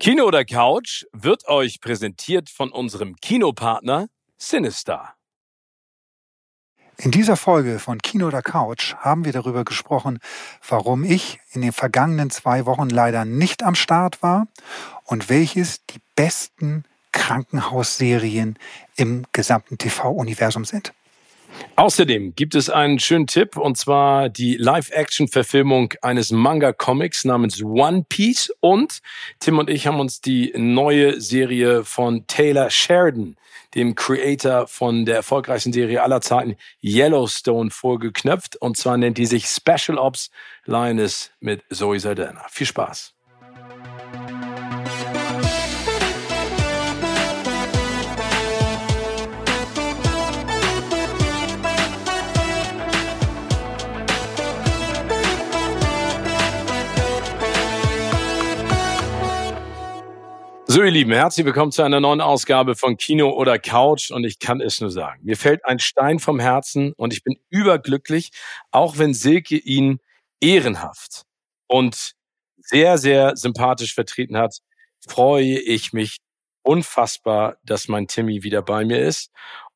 Kino oder Couch wird euch präsentiert von unserem Kinopartner Sinister. In dieser Folge von Kino oder Couch haben wir darüber gesprochen, warum ich in den vergangenen zwei Wochen leider nicht am Start war und welches die besten Krankenhausserien im gesamten TV-Universum sind. Außerdem gibt es einen schönen Tipp und zwar die Live-Action-Verfilmung eines Manga-Comics namens One Piece und Tim und ich haben uns die neue Serie von Taylor Sheridan, dem Creator von der erfolgreichsten Serie aller Zeiten Yellowstone vorgeknöpft und zwar nennt die sich Special Ops Lioness mit Zoe Saldana. Viel Spaß! So, ihr Lieben, herzlich willkommen zu einer neuen Ausgabe von Kino oder Couch und ich kann es nur sagen. Mir fällt ein Stein vom Herzen und ich bin überglücklich, auch wenn Silke ihn ehrenhaft und sehr, sehr sympathisch vertreten hat, freue ich mich unfassbar, dass mein Timmy wieder bei mir ist.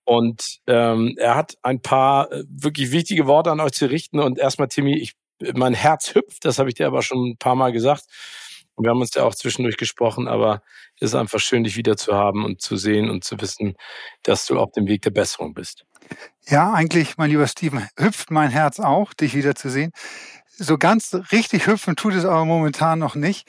Und ähm, er hat ein paar äh, wirklich wichtige Worte an euch zu richten. Und erstmal, Timmy, ich, mein Herz hüpft, das habe ich dir aber schon ein paar Mal gesagt. Wir haben uns ja auch zwischendurch gesprochen, aber es ist einfach schön, dich wieder zu haben und zu sehen und zu wissen, dass du auf dem Weg der Besserung bist. Ja, eigentlich, mein lieber Steven, hüpft mein Herz auch, dich wiederzusehen. So ganz richtig hüpfen tut es aber momentan noch nicht.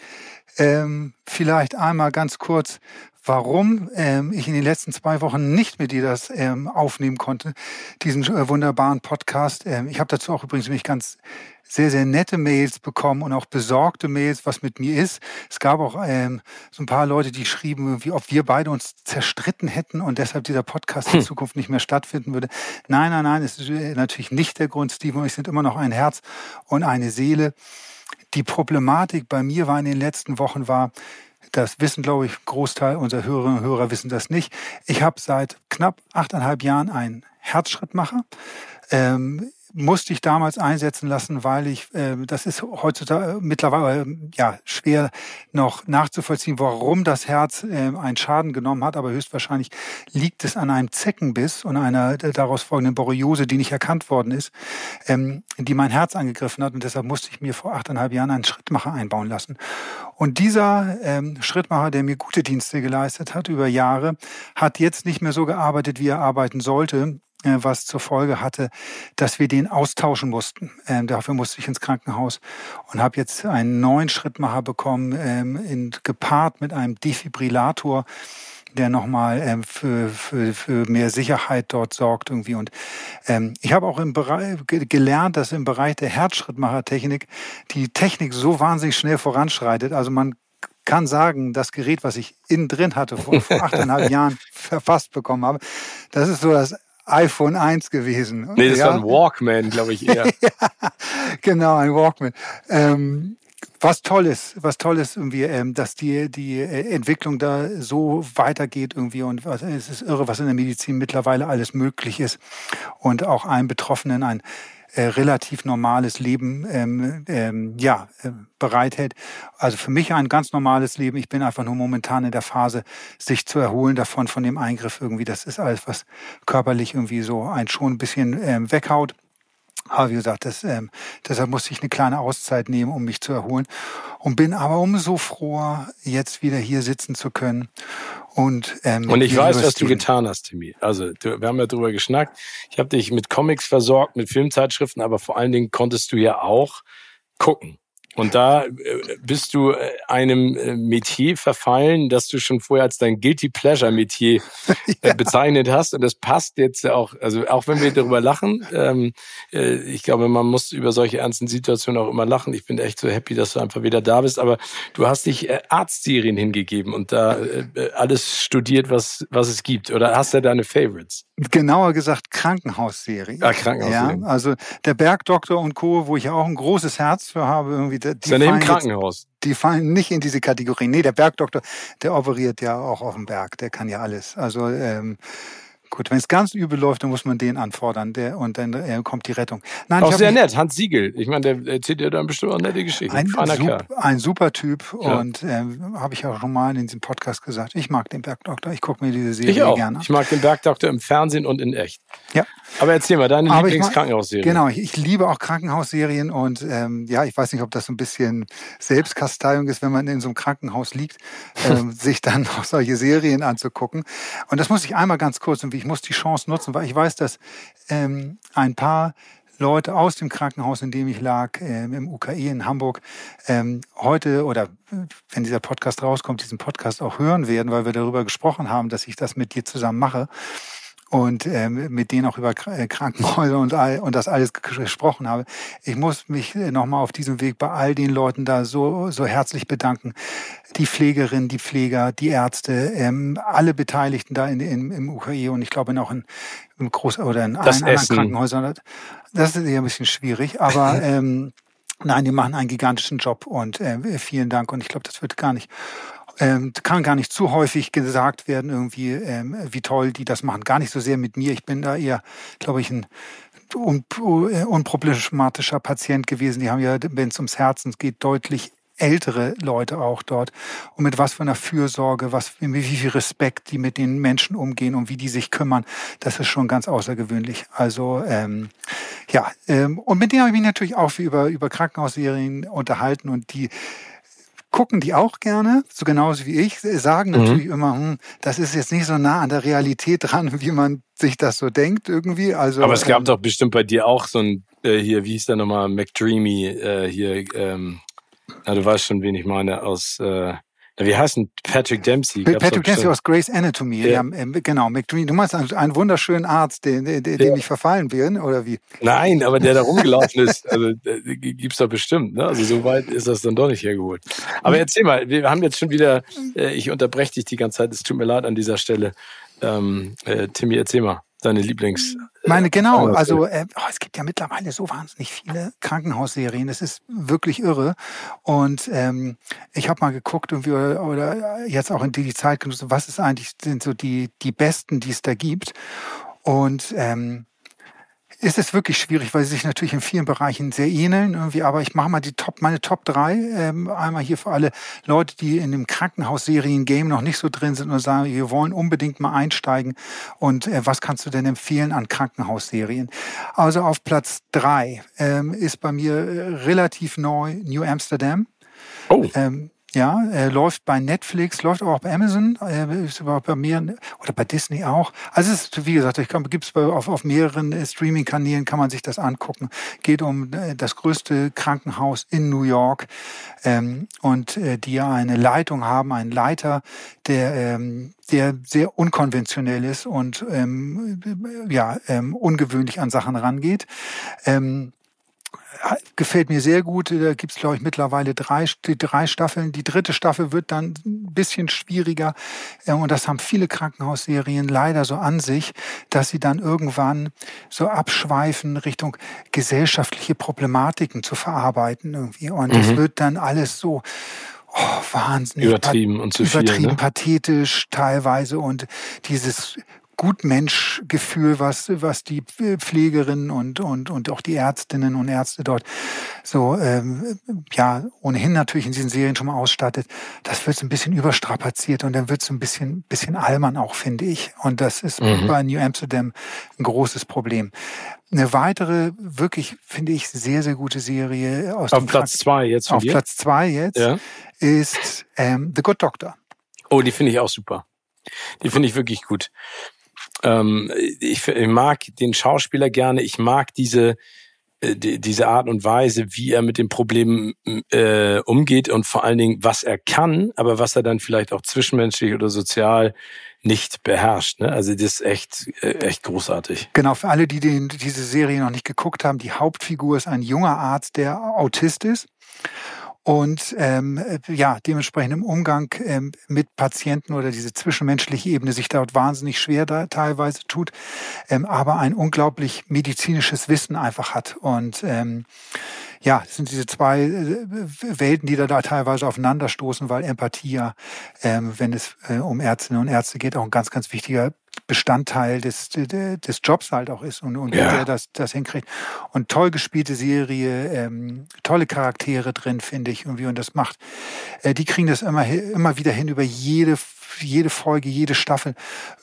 Ähm, vielleicht einmal ganz kurz, warum ähm, ich in den letzten zwei Wochen nicht mit dir das ähm, aufnehmen konnte, diesen äh, wunderbaren Podcast. Ähm, ich habe dazu auch übrigens mich ganz sehr, sehr nette Mails bekommen und auch besorgte Mails, was mit mir ist. Es gab auch ähm, so ein paar Leute, die schrieben, wie ob wir beide uns zerstritten hätten und deshalb dieser Podcast hm. in Zukunft nicht mehr stattfinden würde. Nein, nein, nein, es ist äh, natürlich nicht der Grund. Steven und ich sind immer noch ein Herz und eine Seele. Die Problematik bei mir war in den letzten Wochen war, das wissen, glaube ich, Großteil unserer Hörerinnen und Hörer wissen das nicht. Ich habe seit knapp achteinhalb Jahren einen Herzschrittmacher. Ähm, musste ich damals einsetzen lassen, weil ich, äh, das ist heutzutage mittlerweile äh, ja schwer noch nachzuvollziehen, warum das Herz äh, einen Schaden genommen hat, aber höchstwahrscheinlich liegt es an einem Zeckenbiss und einer daraus folgenden Borreliose, die nicht erkannt worden ist, ähm, die mein Herz angegriffen hat. Und deshalb musste ich mir vor achteinhalb Jahren einen Schrittmacher einbauen lassen. Und dieser ähm, Schrittmacher, der mir gute Dienste geleistet hat über Jahre, hat jetzt nicht mehr so gearbeitet, wie er arbeiten sollte. äh, was zur Folge hatte, dass wir den austauschen mussten. Ähm, dafür musste ich ins Krankenhaus und habe jetzt einen neuen Schrittmacher bekommen, ähm, in, gepaart mit einem Defibrillator, der nochmal ähm, für, für, für mehr Sicherheit dort sorgt irgendwie. Und ähm, ich habe auch im Bereich gelernt, dass im Bereich der Herzschrittmachertechnik die Technik so wahnsinnig schnell voranschreitet. Also man kann sagen, das Gerät, was ich innen drin hatte, vor, vor achteinhalb Jahren verfasst bekommen habe, das ist so das iPhone 1 gewesen. Nee, das ja. war ein Walkman, glaube ich eher. ja, genau, ein Walkman. Ähm, was toll ist, was toll ist irgendwie, ähm, dass die, die äh, Entwicklung da so weitergeht irgendwie und was, es ist irre, was in der Medizin mittlerweile alles möglich ist und auch einem Betroffenen ein äh, relativ normales Leben ähm, ähm, ja, äh, bereithält. Also für mich ein ganz normales Leben. Ich bin einfach nur momentan in der Phase, sich zu erholen davon, von dem Eingriff irgendwie. Das ist alles, was körperlich irgendwie so ein schon ein bisschen ähm, weghaut. Aber wie gesagt, das, ähm, deshalb musste ich eine kleine Auszeit nehmen, um mich zu erholen. Und bin aber umso froher, jetzt wieder hier sitzen zu können. Und, ähm, und ich weiß, was du getan hast, Timmy. Also du, wir haben ja drüber geschnackt. Ich habe dich mit Comics versorgt, mit Filmzeitschriften, aber vor allen Dingen konntest du ja auch gucken. Und da äh, bist du äh, einem äh, Metier verfallen, das du schon vorher als dein Guilty Pleasure Metier ja. bezeichnet hast. Und das passt jetzt auch, also auch wenn wir darüber lachen, ähm, ich glaube, man muss über solche ernsten Situationen auch immer lachen. Ich bin echt so happy, dass du einfach wieder da bist. Aber du hast dich Arztserien hingegeben und da alles studiert, was, was es gibt. Oder hast du deine Favorites? Genauer gesagt Krankenhausserie. Ah, Krankenhausserie. Ja, also der Bergdoktor und Co., wo ich ja auch ein großes Herz für habe, irgendwie. Die ist ja neben Krankenhaus. Jetzt, die fallen nicht in diese Kategorie. Nee, der Bergdoktor, der operiert ja auch auf dem Berg, der kann ja alles. Also ähm, Gut, wenn es ganz übel läuft, dann muss man den anfordern der, und dann äh, kommt die Rettung. Nein, auch sehr nett, Hans Siegel. Ich meine, der erzählt ja dann bestimmt auch nette Geschichten. Ein, sup, ein super Typ ja. und äh, habe ich auch schon mal in diesem Podcast gesagt, ich mag den Bergdoktor, ich gucke mir diese Serie ich auch. gerne Ich mag den Bergdoktor im Fernsehen und in echt. Ja. Aber erzähl mal, deine Lieblingskrankenhausserie. Genau, ich, ich, liebe auch Krankenhausserien und ähm, ja, ich weiß nicht, ob das so ein bisschen Selbstkasteiung ist, wenn man in so einem Krankenhaus liegt, ähm, sich dann auch solche Serien anzugucken. Und das muss ich einmal ganz kurz, und ich muss die Chance nutzen, weil ich weiß, dass ähm, ein paar Leute aus dem Krankenhaus, in dem ich lag, ähm, im UKE in Hamburg, ähm, heute oder wenn dieser Podcast rauskommt, diesen Podcast auch hören werden, weil wir darüber gesprochen haben, dass ich das mit dir zusammen mache und ähm, mit denen auch über äh, Krankenhäuser und, all, und das alles gesprochen habe. Ich muss mich äh, nochmal auf diesem Weg bei all den Leuten da so, so herzlich bedanken. Die Pflegerinnen, die Pfleger, die Ärzte, ähm, alle Beteiligten da in, in, im UKE und ich glaube noch in, im Groß- oder in das allen anderen Krankenhäusern. Das ist eher ein bisschen schwierig, aber ähm, nein, die machen einen gigantischen Job und äh, vielen Dank und ich glaube, das wird gar nicht ähm, kann gar nicht zu häufig gesagt werden, irgendwie, ähm, wie toll die das machen. Gar nicht so sehr mit mir. Ich bin da eher, glaube ich, ein un unproblematischer Patient gewesen. Die haben ja, wenn es ums Herzen geht, deutlich ältere Leute auch dort und mit was für einer Fürsorge, was, mit wie viel Respekt die mit den Menschen umgehen und wie die sich kümmern, das ist schon ganz außergewöhnlich. Also ähm, ja, ähm, und mit denen habe ich mich natürlich auch über, über Krankenhausserien unterhalten und die gucken die auch gerne, so genauso wie ich, sagen mhm. natürlich immer, hm, das ist jetzt nicht so nah an der Realität dran, wie man sich das so denkt irgendwie. Also, Aber es gab ähm, doch bestimmt bei dir auch so ein, äh, hier, wie hieß der nochmal, McDreamy, äh, hier, ähm, na, du weißt schon, wen ich meine, aus, äh, wie heißt denn Patrick Dempsey? Patrick Dempsey aus Grey's Anatomy. Ja. ja ähm, genau, McDreamy. Du meinst einen wunderschönen Arzt, den, den, dem ja. ich verfallen bin, oder wie? Nein, aber der da rumgelaufen ist, also gibt's doch bestimmt. Ne? Also so weit ist das dann doch nicht hergeholt. Aber erzähl mal, wir haben jetzt schon wieder, äh, ich unterbreche dich die ganze Zeit, es tut mir leid an dieser Stelle. Ähm, äh, Timmy, erzähl mal deine Lieblings. Meine, genau. Also äh, oh, es gibt ja mittlerweile so wahnsinnig viele Krankenhausserien. Das ist wirklich irre. Und ähm, ich habe mal geguckt irgendwie oder, oder jetzt auch in die Zeit genutzt, was ist eigentlich sind so die die besten, die es da gibt. Und ähm, ist es wirklich schwierig, weil sie sich natürlich in vielen Bereichen sehr ähneln irgendwie. Aber ich mache mal die Top, meine Top 3. Ähm, einmal hier für alle Leute, die in dem Krankenhausserien-Game noch nicht so drin sind und sagen, wir wollen unbedingt mal einsteigen. Und äh, was kannst du denn empfehlen an Krankenhausserien? Also auf Platz 3 ähm, ist bei mir äh, relativ neu New Amsterdam. Oh. Ähm, ja, äh, läuft bei Netflix, läuft auch bei Amazon, äh, ist überhaupt bei mir oder bei Disney auch. Also es ist, wie gesagt, kann, gibt's auf, auf mehreren äh, Streaming-Kanälen kann man sich das angucken. Geht um äh, das größte Krankenhaus in New York ähm, und äh, die ja eine Leitung haben, einen Leiter, der ähm, der sehr unkonventionell ist und ähm, ja ähm, ungewöhnlich an Sachen rangeht. Ähm, gefällt mir sehr gut. Da gibt's glaube ich, mittlerweile drei, drei Staffeln. Die dritte Staffel wird dann ein bisschen schwieriger. Und das haben viele Krankenhausserien leider so an sich, dass sie dann irgendwann so abschweifen Richtung gesellschaftliche Problematiken zu verarbeiten irgendwie. Und es mhm. wird dann alles so oh, wahnsinnig übertrieben und zu übertrieben, viel, ne? pathetisch teilweise und dieses Gutmenschgefühl, was, was die Pflegerinnen und, und, und auch die Ärztinnen und Ärzte dort so, ähm, ja, ohnehin natürlich in diesen Serien schon mal ausstattet, das wird so ein bisschen überstrapaziert und dann wird es ein bisschen, bisschen albern auch, finde ich. Und das ist mhm. bei New Amsterdam ein großes Problem. Eine weitere, wirklich, finde ich, sehr, sehr gute Serie aus Auf Platz zwei jetzt. Auf dir? Platz zwei jetzt ja. ist ähm, The Good Doctor. Oh, die finde ich auch super. Die finde ich wirklich gut. Ähm, ich, ich mag den Schauspieler gerne. Ich mag diese äh, diese Art und Weise, wie er mit dem Problem äh, umgeht und vor allen Dingen, was er kann, aber was er dann vielleicht auch zwischenmenschlich oder sozial nicht beherrscht. Ne? Also das ist echt, äh, echt großartig. Genau, für alle, die den, diese Serie noch nicht geguckt haben, die Hauptfigur ist ein junger Arzt, der Autist ist und ähm, äh, ja, dementsprechend im Umgang ähm, mit Patienten oder diese zwischenmenschliche Ebene sich dort wahnsinnig schwer da teilweise tut, ähm, aber ein unglaublich medizinisches Wissen einfach hat. Und ähm, ja, sind diese zwei äh, Welten, die da, da teilweise aufeinanderstoßen, weil Empathie ja, ähm, wenn es äh, um Ärztinnen und Ärzte geht, auch ein ganz, ganz wichtiger Bestandteil des, des Jobs halt auch ist und, und Ja. wie der das, das hinkriegt. Und toll gespielte Serie, ähm, tolle Charaktere drin, finde ich irgendwie. Und das macht, äh, die kriegen das immer, immer wieder hin, über jede, jede Folge, jede Staffel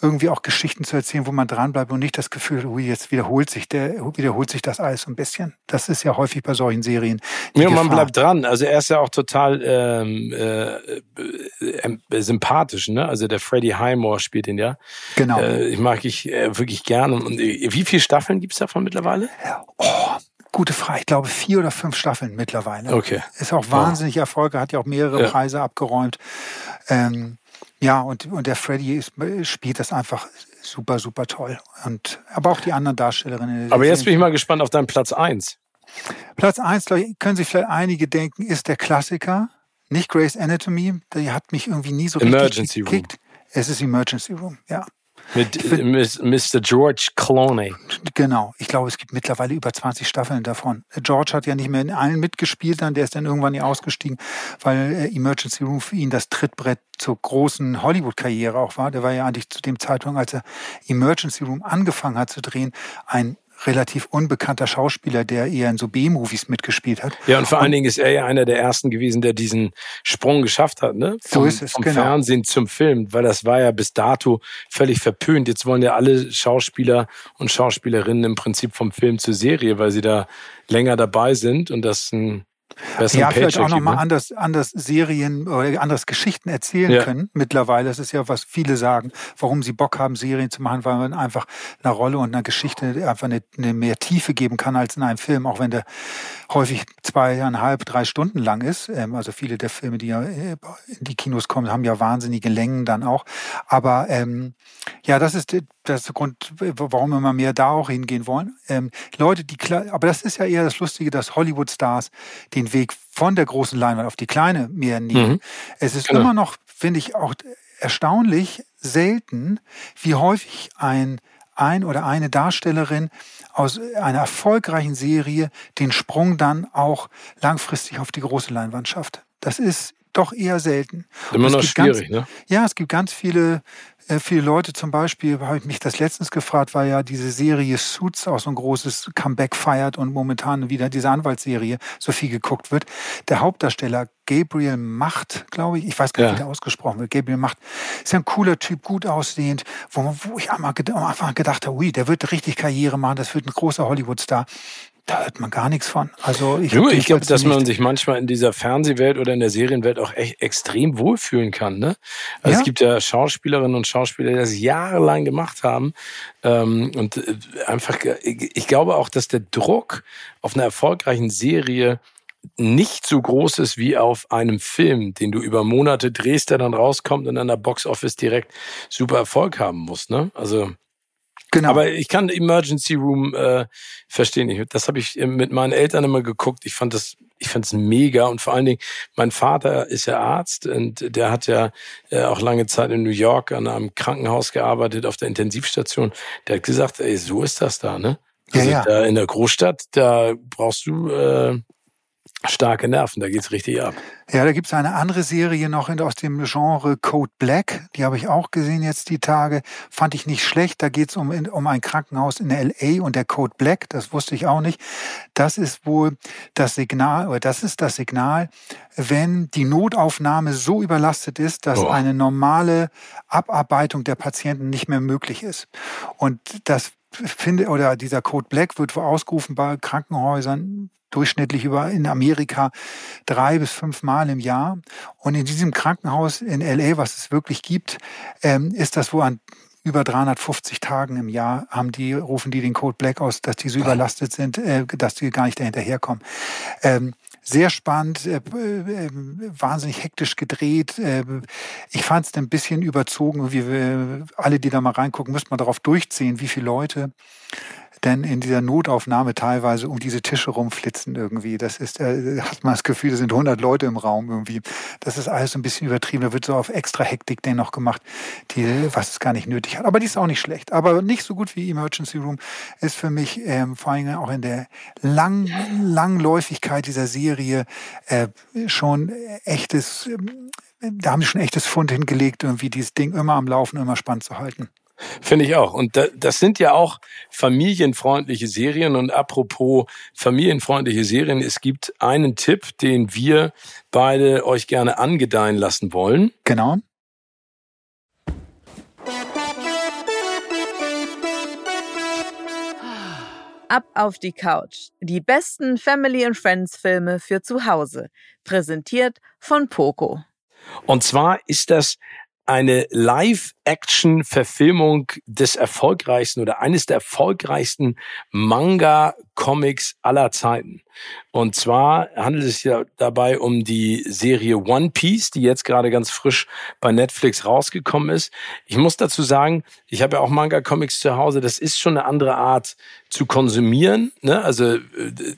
irgendwie auch Geschichten zu erzählen, wo man dranbleibt und nicht das Gefühl, ui, jetzt wiederholt sich der, wiederholt sich das alles so ein bisschen. Das ist ja häufig bei solchen Serien. Ja, man Gefahr. bleibt dran. Also er ist ja auch total ähm, äh, äh, äh, sympathisch, ne? Also der Freddie Highmore spielt ihn ja. Genau. Äh, ich mag ich äh, wirklich gerne. Und äh, wie viele Staffeln gibt's davon mittlerweile? Oh, gute Frage. Ich glaube vier oder fünf Staffeln mittlerweile. Okay. Ist auch wahnsinnig erfolgreich, hat ja auch mehrere Ja. Preise abgeräumt. Ähm, ja, und, und der Freddy ist, spielt das einfach super, super toll. Und, aber auch die anderen Darstellerinnen. Aber jetzt bin ich mal gespannt auf deinen Platz eins. Platz eins, glaube ich, können sich vielleicht einige denken, ist der Klassiker. Nicht Grey's Anatomy. Die hat mich irgendwie nie so Emergency richtig gekickt. Es ist Emergency Room, ja. Mit Miss- Mr. George Clooney. Genau. Ich glaube, es gibt mittlerweile über 20 Staffeln davon. George hat ja nicht mehr in allen mitgespielt, dann der ist dann irgendwann hier ausgestiegen, weil äh, Emergency Room für ihn das Trittbrett zur großen Hollywood-Karriere auch war. Der war ja eigentlich zu dem Zeitpunkt, als er Emergency Room angefangen hat zu drehen, ein relativ unbekannter Schauspieler, der eher in so B-Movies mitgespielt hat. Ja, und vor allen Dingen ist er ja einer der ersten gewesen, der diesen Sprung geschafft hat, ne? So Vom, ist es, vom genau. Fernsehen zum Film, weil das war ja bis dato völlig verpönt. Jetzt wollen ja alle Schauspieler und Schauspielerinnen im Prinzip vom Film zur Serie, weil sie da länger dabei sind und das ein besseren Ja, vielleicht auch nochmal ne? anders, anders Serien oder anders Geschichten erzählen Ja. können mittlerweile. Das ist ja, was viele sagen, warum sie Bock haben, Serien zu machen, weil man einfach einer Rolle und einer Geschichte einfach eine, eine mehr Tiefe geben kann als in einem Film, auch wenn der häufig zweieinhalb, drei Stunden lang ist. Ähm, Also viele der Filme, die ja äh, in die Kinos kommen, haben ja wahnsinnige Längen dann auch. Aber ähm, ja, das ist das ist der Grund, warum wir immer mehr da auch hingehen wollen. Ähm, Leute, die klar, aber das ist ja eher das Lustige, dass Hollywood-Stars den Weg von der großen Leinwand auf die kleine mehr nehmen. Mhm. Es ist Genau. immer noch, finde ich, auch erstaunlich selten, wie häufig ein ein oder eine Darstellerin aus einer erfolgreichen Serie den Sprung dann auch langfristig auf die große Leinwand schafft. Das ist doch eher selten. Immer noch gibt ganz- schwierig, ne? ja, es gibt ganz viele, äh, viele Leute, zum Beispiel, habe ich mich das letztens gefragt, weil ja diese Serie Suits auch so ein großes Comeback feiert und momentan wieder diese Anwaltsserie so viel geguckt wird. Der Hauptdarsteller Gabriel Macht, glaube ich, ich weiß gar nicht, Ja. wie der ausgesprochen wird. Gabriel Macht ist ja ein cooler Typ, gut aussehend, wo, man, wo ich einmal am Anfang gedacht habe, ui, der wird richtig Karriere machen, das wird ein großer Hollywood-Star. Da hört man gar nichts von. Also ich, hab ich glaube, dass man nicht. sich manchmal in dieser Fernsehwelt oder in der Serienwelt auch echt extrem wohlfühlen kann. Ne? Also Ja. es gibt ja Schauspielerinnen und Schauspieler, die das jahrelang gemacht haben. Ähm, und äh, einfach, ich ich glaube auch, dass der Druck auf einer erfolgreichen Serie nicht so groß ist wie auf einem Film, den du über Monate drehst, der dann rauskommt und an der Box Office direkt super Erfolg haben muss. Ne? Also Genau. aber ich kann Emergency Room äh, verstehen. Ich, das habe ich äh, mit meinen Eltern immer geguckt. Ich fand das, ich fand es mega und vor allen Dingen, mein Vater ist ja Arzt und der hat ja äh, auch lange Zeit in New York an einem Krankenhaus gearbeitet auf der Intensivstation. Der hat gesagt, ey, so ist das da, ne? Ja, Also ja. da in der Großstadt, da brauchst du äh, starke Nerven, da geht's richtig ab. Ja, da gibt's eine andere Serie noch aus dem Genre Code Black. Die habe ich auch gesehen jetzt die Tage. Fand ich nicht schlecht. Da geht's um, um ein Krankenhaus in L.A. und der Code Black. Das wusste ich auch nicht. Das ist wohl das Signal, oder das ist das Signal, wenn die Notaufnahme so überlastet ist, dass Oh. eine normale Abarbeitung der Patienten nicht mehr möglich ist. Und das finde, oder dieser Code Black wird wohl ausgerufen bei Krankenhäusern durchschnittlich über in Amerika drei bis fünf Mal im Jahr. Und in diesem Krankenhaus in LA, was es wirklich gibt, ähm, ist das wo an über 350 Tagen im Jahr haben die, rufen die den Code Black aus, dass die so überlastet sind, äh, dass die gar nicht dahinterherkommen. Ähm, sehr spannend, äh, äh, wahnsinnig hektisch gedreht. Äh, ich fand es ein bisschen überzogen. Wie wir, alle, die da mal reingucken, müsste man darauf durchziehen, wie viele Leute denn in dieser Notaufnahme teilweise um diese Tische rumflitzen irgendwie. Das ist, äh, hat man das Gefühl, da sind 100 Leute im Raum irgendwie. Das ist alles so ein bisschen übertrieben. Da wird so auf extra Hektik den noch gemacht, die, was es gar nicht nötig hat. Aber die ist auch nicht schlecht. Aber nicht so gut wie Emergency Room ist für mich ähm, vor allem auch in der lang, Langläufigkeit dieser Serie äh, schon echtes, ähm, da haben sie schon echtes Fund hingelegt, irgendwie dieses Ding immer am Laufen, immer spannend zu halten. Finde ich auch. Und das sind ja auch familienfreundliche Serien. Und apropos familienfreundliche Serien, es gibt einen Tipp, den wir beide euch gerne angedeihen lassen wollen. Genau. Ab auf die Couch. Die besten Family and Friends Filme für zu Hause. Präsentiert von Poco. Und zwar ist das eine Live-Action-Verfilmung des erfolgreichsten oder eines der erfolgreichsten Manga-Comics aller Zeiten. Und zwar handelt es sich dabei um die Serie One Piece, die jetzt gerade ganz frisch bei Netflix rausgekommen ist. Ich muss dazu sagen, ich habe ja auch Manga-Comics zu Hause. Das ist schon eine andere Art zu konsumieren. Ne? Also äh,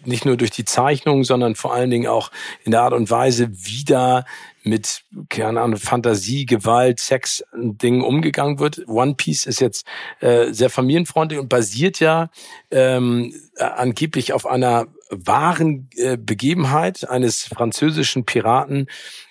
nicht nur durch die Zeichnung, sondern vor allen Dingen auch in der Art und Weise, wie da mit, keine Ahnung, Fantasie, Gewalt, Sex, Dingen umgegangen wird. One Piece ist jetzt äh, sehr familienfreundlich und basiert ja ähm, angeblich auf einer wahren äh, Begebenheit eines französischen Piraten,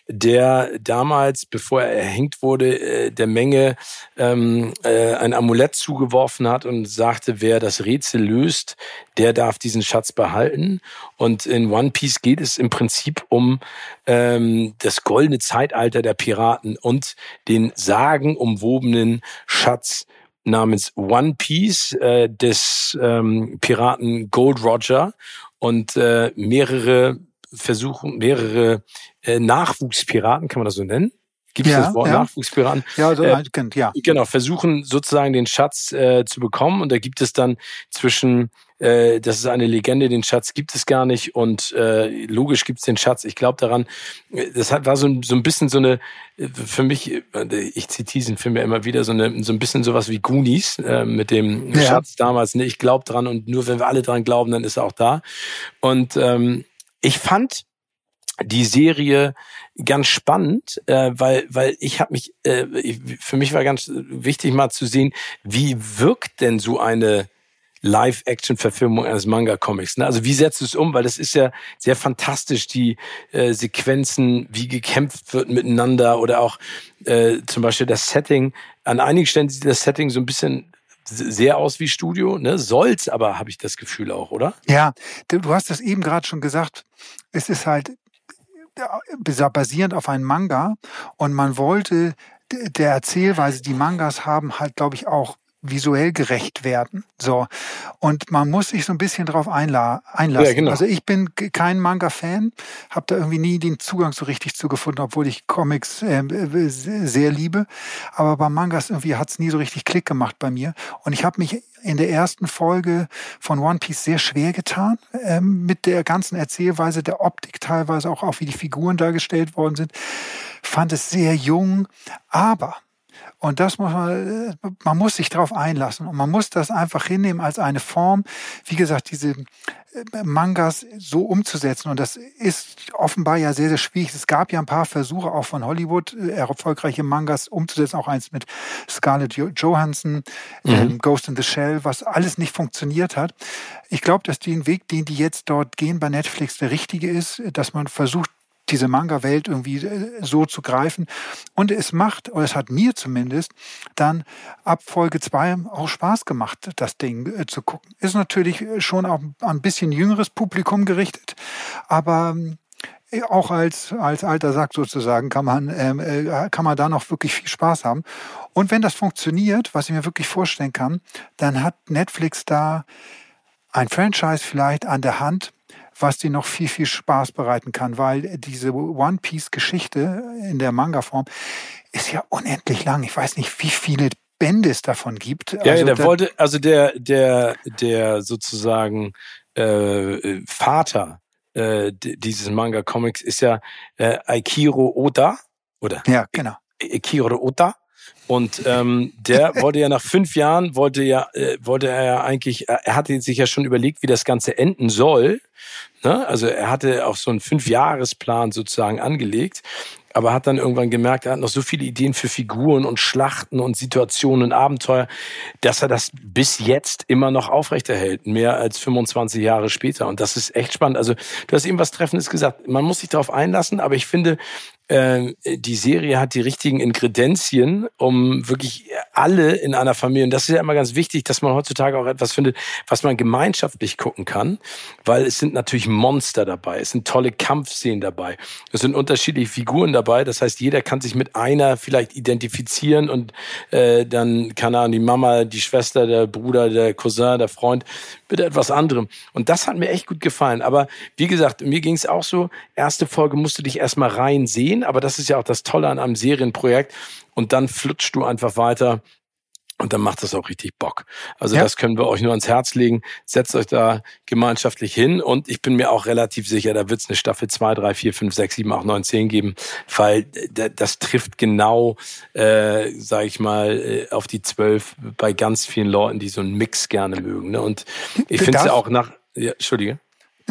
der damals, bevor er erhängt wurde, äh, der Menge ähm, äh, ein Amulett zugeworfen hat und sagte, wer das Rätsel löst, der darf diesen Schatz behalten. Und in One Piece geht es im Prinzip um ähm, das goldene Zeitalter der Piraten und den sagenumwobenen Schatz namens One Piece äh, des ähm, Piraten Gold Roger und äh, mehrere Versuchen, mehrere äh, Nachwuchspiraten, kann man das so nennen? Gibt es ja, das Wort ja. Nachwuchspiraten? Ja, so äh, ja. Genau, versuchen sozusagen den Schatz äh, zu bekommen. Und da gibt es dann zwischen, äh, das ist eine Legende, den Schatz gibt es gar nicht. Und äh, logisch gibt es den Schatz. Ich glaube daran, das hat, war so, so ein bisschen so eine, für mich, ich zitiere diesen Film ja immer wieder, so, eine, so ein bisschen sowas wie Goonies äh, mit dem ja. Schatz damals. Ne? Ich glaube dran und nur wenn wir alle dran glauben, dann ist er auch da. Und ähm, ich fand die Serie ganz spannend, äh, weil weil ich habe mich äh, für mich war ganz wichtig mal zu sehen, wie wirkt denn so eine Live-Action-Verfilmung eines Manga-Comics. Ne? Also wie setzt du es um? Weil das ist ja sehr fantastisch, die äh, Sequenzen, wie gekämpft wird miteinander oder auch äh, zum Beispiel das Setting. An einigen Stellen sieht das Setting so ein bisschen sehr aus wie Studio, ne? Soll's aber, habe ich das Gefühl auch, oder? Ja, du hast das eben gerade schon gesagt. Es ist halt basierend auf einem Manga und man wollte der Erzählweise, die Mangas haben, halt, glaube ich, auch visuell gerecht werden. So. Und man muss sich so ein bisschen drauf einlassen. Ja, genau. Also ich bin kein Manga-Fan, habe da irgendwie nie den Zugang so richtig zu gefunden, obwohl ich Comics äh, sehr liebe. Aber bei Mangas irgendwie hat's nie so richtig Klick gemacht bei mir. Und ich habe mich in der ersten Folge von One Piece sehr schwer getan äh, mit der ganzen Erzählweise, der Optik teilweise auch, auch wie die Figuren dargestellt worden sind. Fand es sehr jung, aber und das muss man, man muss sich darauf einlassen und man muss das einfach hinnehmen als eine Form, wie gesagt, diese äh, Mangas so umzusetzen. Und das ist offenbar ja sehr, sehr schwierig. Es gab ja ein paar Versuche auch von Hollywood, äh, erfolgreiche Mangas umzusetzen, auch eins mit Scarlett Johansson, mhm. ähm, Ghost in the Shell, was alles nicht funktioniert hat. Ich glaube, dass den Weg, den die jetzt dort gehen bei Netflix, der richtige ist, dass man versucht, diese Manga-Welt irgendwie äh, so zu greifen. Und es macht, oder es hat mir zumindest, dann ab Folge zwei auch Spaß gemacht, das Ding äh, zu gucken. Ist natürlich schon auch ein bisschen jüngeres Publikum gerichtet, aber äh, auch als, als alter Sack sozusagen kann man, ähm, äh, kann man da noch wirklich viel Spaß haben. Und wenn das funktioniert, was ich mir wirklich vorstellen kann, dann hat Netflix da ein Franchise vielleicht an der Hand, was dir noch viel, viel Spaß bereiten kann, weil diese One Piece-Geschichte in der Manga-Form ist ja unendlich lang. Ich weiß nicht, wie viele Bände es davon gibt. Ja, also, ja der wollte, also der, der, der sozusagen äh, Vater äh, dieses Manga-Comics ist ja äh, Aikiro Oda, oder? Ja, genau. Aikiro Oda. Und ähm, der wollte ja nach fünf Jahren, wollte ja, äh, wollte er ja eigentlich, er hatte sich ja schon überlegt, wie das Ganze enden soll. Ne? Also er hatte auch so einen Fünfjahresplan sozusagen angelegt, aber hat dann irgendwann gemerkt, er hat noch so viele Ideen für Figuren und Schlachten und Situationen und Abenteuer, dass er das bis jetzt immer noch aufrechterhält, mehr als 25 Jahre später. Und das ist echt spannend. Also du hast eben was Treffendes gesagt. Man muss sich darauf einlassen, aber ich finde, äh, die Serie hat die richtigen Ingredienzien, um wirklich alle in einer Familie, und das ist ja immer ganz wichtig, dass man heutzutage auch etwas findet, was man gemeinschaftlich gucken kann, weil es sind natürlich Monster dabei, es sind tolle Kampfszenen dabei, es sind unterschiedliche Figuren dabei, das heißt, jeder kann sich mit einer vielleicht identifizieren und äh, dann kann er die Mama, die Schwester, der Bruder, der Cousin, der Freund mit etwas anderem. Und das hat mir echt gut gefallen. Aber wie gesagt, mir ging es auch so, erste Folge musst du dich erstmal rein sehen, aber das ist ja auch das Tolle an einem Serienprojekt. Und dann flutschst du einfach weiter und dann macht das auch richtig Bock. Also ja. das können wir euch nur ans Herz legen. Setzt euch da gemeinschaftlich hin und ich bin mir auch relativ sicher, da wird es eine Staffel 2, 3, 4, 5, 6, 7, 8, 9, 10 geben, weil das trifft genau, äh, sage ich mal, äh, auf die 12 bei ganz vielen Leuten, die so einen Mix gerne mögen. Ne? Und ich finde es ja auch nach... Ja, Entschuldige.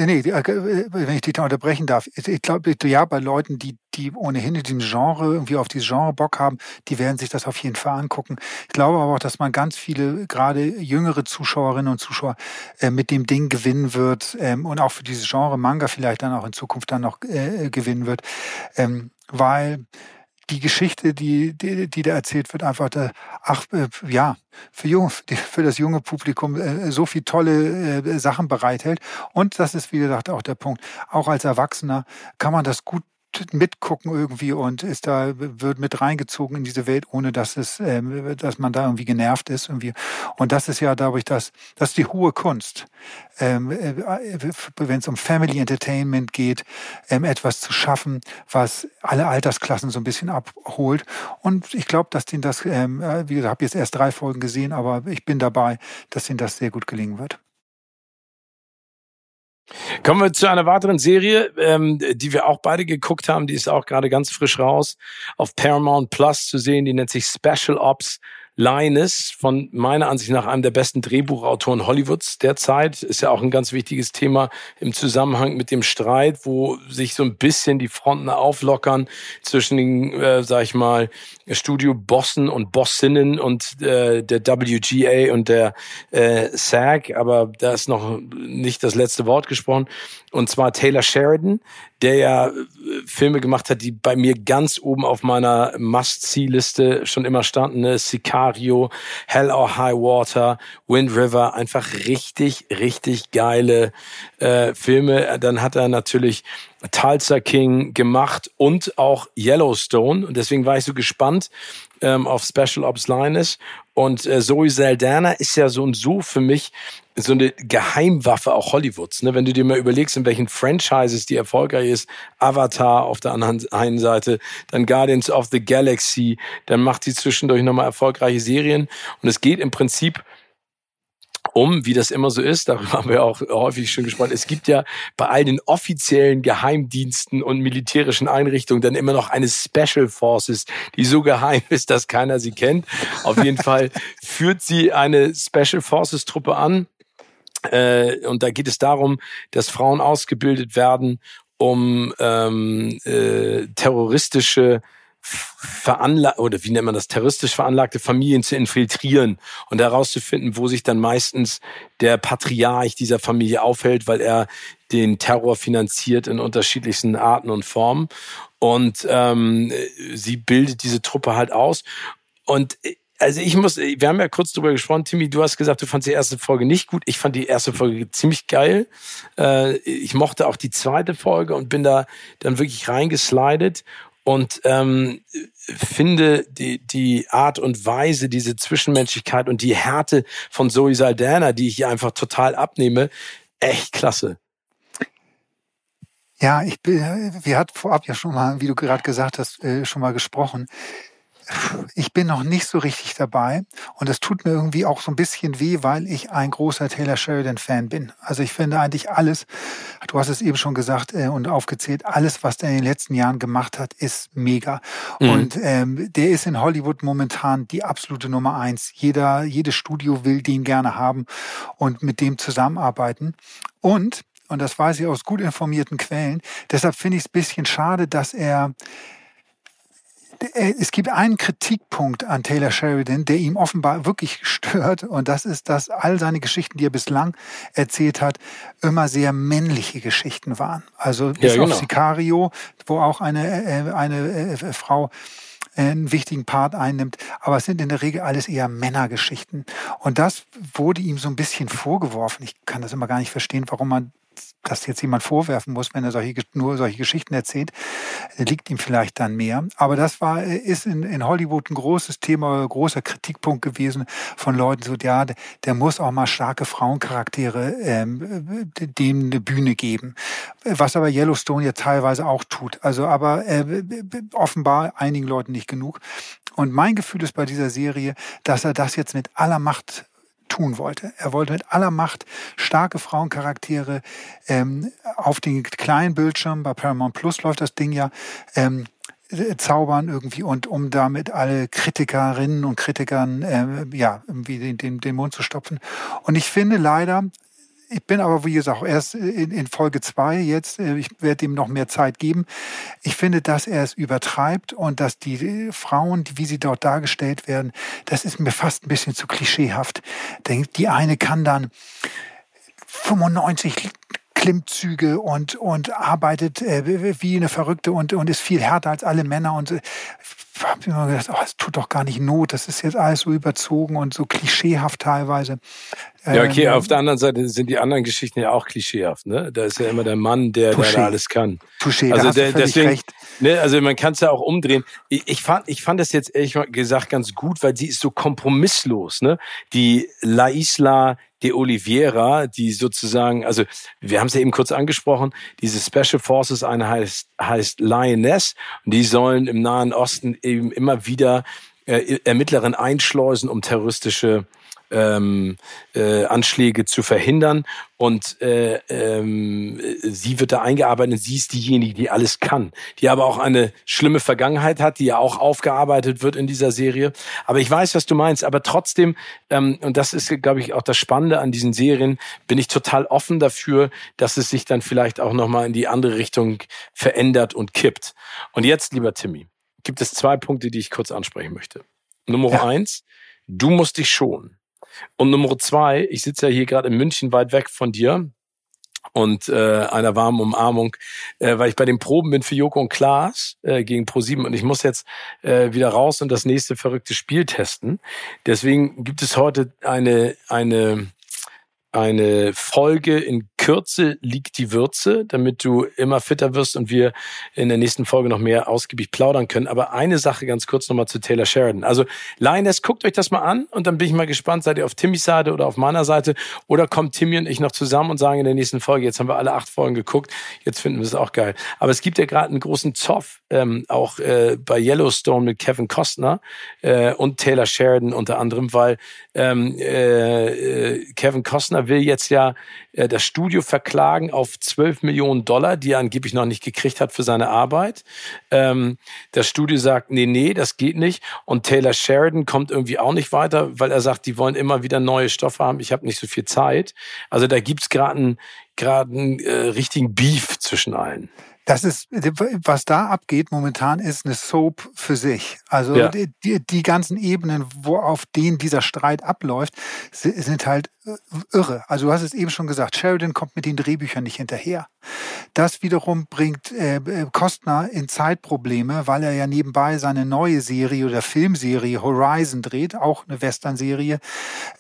Nee, nee, äh, wenn ich dich da unterbrechen darf. Ich glaube, ja, bei Leuten, die, die ohnehin in diesem Genre, irgendwie auf dieses Genre Bock haben, die werden sich das auf jeden Fall angucken. Ich glaube aber auch, dass man ganz viele, gerade jüngere Zuschauerinnen und Zuschauer, äh, mit dem Ding gewinnen wird ähm, und auch für dieses Genre Manga vielleicht dann auch in Zukunft dann noch äh, gewinnen wird. Ähm, weil die Geschichte, die, die, die da erzählt wird, einfach, da, ach, äh, ja, für, jung, für das junge Publikum äh, so viel tolle äh, Sachen bereithält. Und das ist, wie gesagt, auch der Punkt. Auch als Erwachsener kann man das gut mitgucken irgendwie und ist da wird mit reingezogen in diese Welt, ohne dass es, ähm, dass man da irgendwie genervt ist irgendwie. Und das ist ja dadurch, dass das ist die hohe Kunst, ähm, äh, wenn es um Family Entertainment geht, ähm, etwas zu schaffen, was alle Altersklassen so ein bisschen abholt. Und ich glaube, dass denen das, ähm, äh, wie gesagt, habe jetzt erst drei Folgen gesehen, aber ich bin dabei, dass ihnen das sehr gut gelingen wird. Kommen wir zu einer weiteren Serie, ähm, die wir auch beide geguckt haben. Die ist auch gerade ganz frisch raus auf Paramount Plus zu sehen. Die nennt sich Special Ops Linus von meiner Ansicht nach einem der besten Drehbuchautoren Hollywoods derzeit. Ist ja auch ein ganz wichtiges Thema im Zusammenhang mit dem Streit, wo sich so ein bisschen die Fronten auflockern zwischen den, äh, sag ich mal, Studio-Bossen und Bossinnen und äh, der WGA und der äh, SAG. Aber da ist noch nicht das letzte Wort gesprochen. Und zwar Taylor Sheridan, der ja Filme gemacht hat, die bei mir ganz oben auf meiner Must-See-Liste schon immer standen. Ne? Sicario, Hell or High Water, Wind River, einfach richtig, richtig geile äh, Filme. Dann hat er natürlich Tulsa King gemacht und auch Yellowstone. Und deswegen war ich so gespannt ähm, auf Special Ops Linus. Und äh, Zoe Saldana ist ja so und so für mich so eine Geheimwaffe auch Hollywoods. Ne? Wenn du dir mal überlegst, in welchen Franchises die erfolgreich ist, Avatar auf der anderen einen Seite, dann Guardians of the Galaxy, dann macht sie zwischendurch nochmal erfolgreiche Serien. Und es geht im Prinzip um, wie das immer so ist, darüber haben wir auch häufig schon gesprochen, es gibt ja bei all den offiziellen Geheimdiensten und militärischen Einrichtungen dann immer noch eine Special Forces, die so geheim ist, dass keiner sie kennt. Auf jeden Fall führt sie eine Special Forces Truppe an. Äh, und da geht es darum, dass Frauen ausgebildet werden, um ähm, äh, terroristische veranlagt oder wie nennt man das terroristisch veranlagte Familien zu infiltrieren und herauszufinden, wo sich dann meistens der Patriarch dieser Familie aufhält, weil er den Terror finanziert in unterschiedlichsten Arten und Formen. Und ähm, sie bildet diese Truppe halt aus. Und also ich muss, wir haben ja kurz drüber gesprochen, Timmy, du hast gesagt, du fandst die erste Folge nicht gut. Ich fand die erste Folge ziemlich geil. Äh, ich mochte auch die zweite Folge und bin da dann wirklich reingeslidet und ähm, finde die, die Art und Weise, diese Zwischenmenschlichkeit und die Härte von Zoe Saldana, die ich hier einfach total abnehme, echt klasse. Ja, ich bin, wir hatten vorab ja schon mal, wie du gerade gesagt hast, äh, schon mal gesprochen ich bin noch nicht so richtig dabei und das tut mir irgendwie auch so ein bisschen weh, weil ich ein großer Taylor Sheridan-Fan bin. Also ich finde eigentlich alles, du hast es eben schon gesagt äh, und aufgezählt, alles, was er in den letzten Jahren gemacht hat, ist mega. Mhm. Und ähm, der ist in Hollywood momentan die absolute Nummer eins. Jeder, jedes Studio will den gerne haben und mit dem zusammenarbeiten. Und, und das weiß ich aus gut informierten Quellen, deshalb finde ich es bisschen schade, dass er es gibt einen Kritikpunkt an Taylor Sheridan, der ihm offenbar wirklich stört. Und das ist, dass all seine Geschichten, die er bislang erzählt hat, immer sehr männliche Geschichten waren. Also bis ja, genau. auf Sicario, wo auch eine, äh, eine äh, Frau einen wichtigen Part einnimmt. Aber es sind in der Regel alles eher Männergeschichten. Und das wurde ihm so ein bisschen vorgeworfen. Ich kann das immer gar nicht verstehen, warum man das jetzt jemand vorwerfen muss, wenn er solche, nur solche Geschichten erzählt, liegt ihm vielleicht dann mehr. Aber das war, ist in, in Hollywood ein großes Thema, großer Kritikpunkt gewesen von Leuten, so, ja, der muss auch mal starke Frauencharaktere ähm, dem eine Bühne geben. Was aber Yellowstone ja teilweise auch tut. Also aber äh, offenbar einigen Leuten nicht genug. Und mein Gefühl ist bei dieser Serie, dass er das jetzt mit aller Macht tun wollte. Er wollte mit aller Macht starke Frauencharaktere ähm, auf den kleinen Bildschirm, bei Paramount Plus läuft das Ding ja, ähm, zaubern irgendwie und um damit alle Kritikerinnen und Kritikern äh, ja irgendwie den, den, den Mund zu stopfen. Und ich finde leider, ich bin aber, wie gesagt, erst in, in Folge zwei jetzt. Äh, ich werde ihm noch mehr Zeit geben. Ich finde, dass er es übertreibt und dass die Frauen, wie sie dort dargestellt werden, das ist mir fast ein bisschen zu klischeehaft. Die eine kann dann 95 Klimmzüge und, und arbeitet äh, wie eine Verrückte und, und ist viel härter als alle Männer und habe immer gedacht, oh, es tut doch gar nicht Not, das ist jetzt alles so überzogen und so klischeehaft teilweise. Ja, okay, ähm, auf der anderen Seite sind die anderen Geschichten ja auch klischeehaft, ne? Da ist ja immer der Mann, der, der da alles kann. Touché, also der, deswegen, recht. Ne, also man kann es ja auch umdrehen. Ich, ich, fand, ich fand das jetzt ehrlich gesagt ganz gut, weil sie ist so kompromisslos, ne? Die La Isla de Oliveira, die sozusagen, also wir haben es ja eben kurz angesprochen, diese Special Forces eine heißt, heißt Lioness und die sollen im Nahen Osten eben immer wieder äh, Ermittlerinnen einschleusen, um terroristische ähm, äh, Anschläge zu verhindern. Und äh, ähm, sie wird da eingearbeitet und sie ist diejenige, die alles kann, die aber auch eine schlimme Vergangenheit hat, die ja auch aufgearbeitet wird in dieser Serie. Aber ich weiß, was du meinst. Aber trotzdem, ähm, und das ist, glaube ich, auch das Spannende an diesen Serien, bin ich total offen dafür, dass es sich dann vielleicht auch nochmal in die andere Richtung verändert und kippt. Und jetzt, lieber Timmy, gibt es zwei Punkte, die ich kurz ansprechen möchte. Nummer ja. eins, du musst dich schonen. Und Nummer zwei, ich sitze ja hier gerade in München weit weg von dir und äh, einer warmen Umarmung, äh, weil ich bei den Proben bin für Joko und Klaas äh, gegen Pro7 und ich muss jetzt äh, wieder raus und das nächste verrückte Spiel testen. Deswegen gibt es heute eine eine eine Folge in Kürze liegt die Würze, damit du immer fitter wirst und wir in der nächsten Folge noch mehr ausgiebig plaudern können. Aber eine Sache ganz kurz nochmal zu Taylor Sheridan. Also Lioness, guckt euch das mal an und dann bin ich mal gespannt, seid ihr auf Timmys Seite oder auf meiner Seite oder kommt Timmy und ich noch zusammen und sagen in der nächsten Folge, jetzt haben wir alle acht Folgen geguckt, jetzt finden wir es auch geil. Aber es gibt ja gerade einen großen Zoff, ähm, auch äh, bei Yellowstone mit Kevin Costner äh, und Taylor Sheridan unter anderem, weil ähm, äh, äh Kevin Costner will jetzt ja äh, das Studio verklagen auf 12 Millionen Dollar, die er angeblich noch nicht gekriegt hat für seine Arbeit. Ähm, das Studio sagt, nee, nee, das geht nicht. Und Taylor Sheridan kommt irgendwie auch nicht weiter, weil er sagt, die wollen immer wieder neue Stoffe haben. Ich habe nicht so viel Zeit. Also da gibt's gerade einen, gerade einen äh, richtigen Beef zwischen allen. Das ist, was da abgeht momentan, ist eine Soap für sich. Also ja. die, die ganzen Ebenen, wo auf denen dieser Streit abläuft, sind halt äh, irre. Also du hast es eben schon gesagt, Sheridan kommt mit den Drehbüchern nicht hinterher. Das wiederum bringt äh, äh, Kostner in Zeitprobleme, weil er ja nebenbei seine neue Serie oder Filmserie Horizon dreht, auch eine Western-Serie,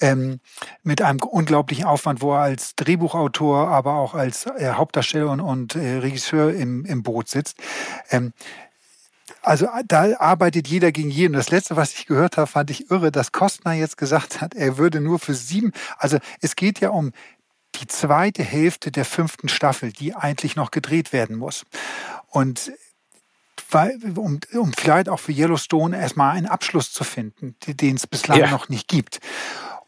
ähm, mit einem unglaublichen Aufwand, wo er als Drehbuchautor, aber auch als äh, Hauptdarsteller und, und äh, Regisseur im, im Boot sitzt. Ähm, also da arbeitet jeder gegen jeden. Das letzte, was ich gehört habe, fand ich irre, dass Kostner jetzt gesagt hat, er würde nur für sieben, also es geht ja um die zweite Hälfte der fünften Staffel, die eigentlich noch gedreht werden muss. Und um, um vielleicht auch für Yellowstone erstmal einen Abschluss zu finden, den es bislang ja. noch nicht gibt.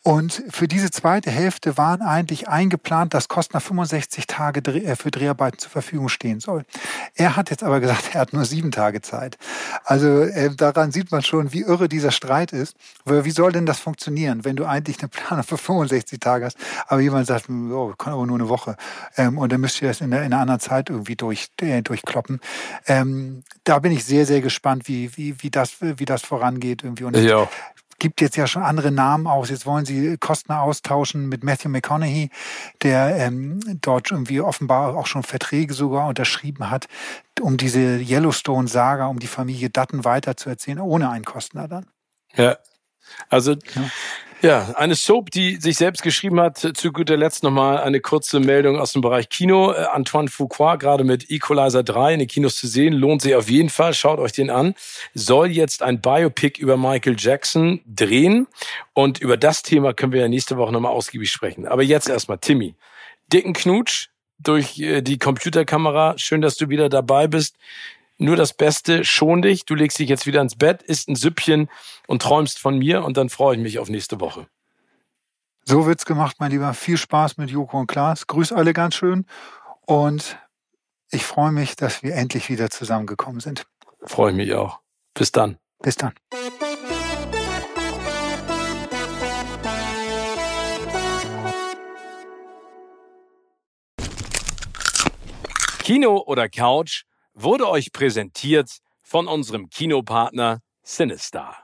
Und für diese zweite Hälfte waren eigentlich eingeplant, dass Kostner 65 Tage äh, für Dreharbeiten zur Verfügung stehen soll. Er hat jetzt aber gesagt, er hat nur sieben Tage Zeit. Also äh, daran sieht man schon, wie irre dieser Streit ist. Wie soll denn das funktionieren, wenn du eigentlich eine Planung für 65 Tage hast, aber jemand sagt, oh, kann aber nur eine Woche. Ähm, und dann müsst ihr das in einer anderen Zeit irgendwie durch, äh, durchkloppen. Ähm, da bin ich sehr, sehr gespannt, wie, wie, wie, das, wie das vorangeht. Irgendwie. Und ja gibt jetzt ja schon andere Namen aus. Jetzt wollen sie Kostner austauschen mit Matthew McConaughey, der ähm, dort irgendwie offenbar auch schon Verträge sogar unterschrieben hat, um diese Yellowstone-Saga, um die Familie Dutton weiterzuerzählen, ohne einen Kostner dann. Ja, also ja. Ja, eine Soap, die sich selbst geschrieben hat. Zu guter Letzt nochmal eine kurze Meldung aus dem Bereich Kino. Äh, Antoine Fuqua, gerade mit Equalizer 3 in den Kinos zu sehen, lohnt sich auf jeden Fall. Schaut euch den an. Soll jetzt ein Biopic über Michael Jackson drehen. Und über das Thema können wir ja nächste Woche nochmal ausgiebig sprechen. Aber jetzt erstmal, Timmy. Dicken Knutsch durch äh, die Computerkamera. Schön, dass du wieder dabei bist nur das Beste, schon dich, du legst dich jetzt wieder ins Bett, isst ein Süppchen und träumst von mir und dann freue ich mich auf nächste Woche. So wird's gemacht, mein Lieber. Viel Spaß mit Joko und Klaas. Grüß alle ganz schön und ich freue mich, dass wir endlich wieder zusammengekommen sind. Freue ich mich auch. Bis dann. Bis dann. Kino oder Couch? Wurde euch präsentiert von unserem Kinopartner Sinistar.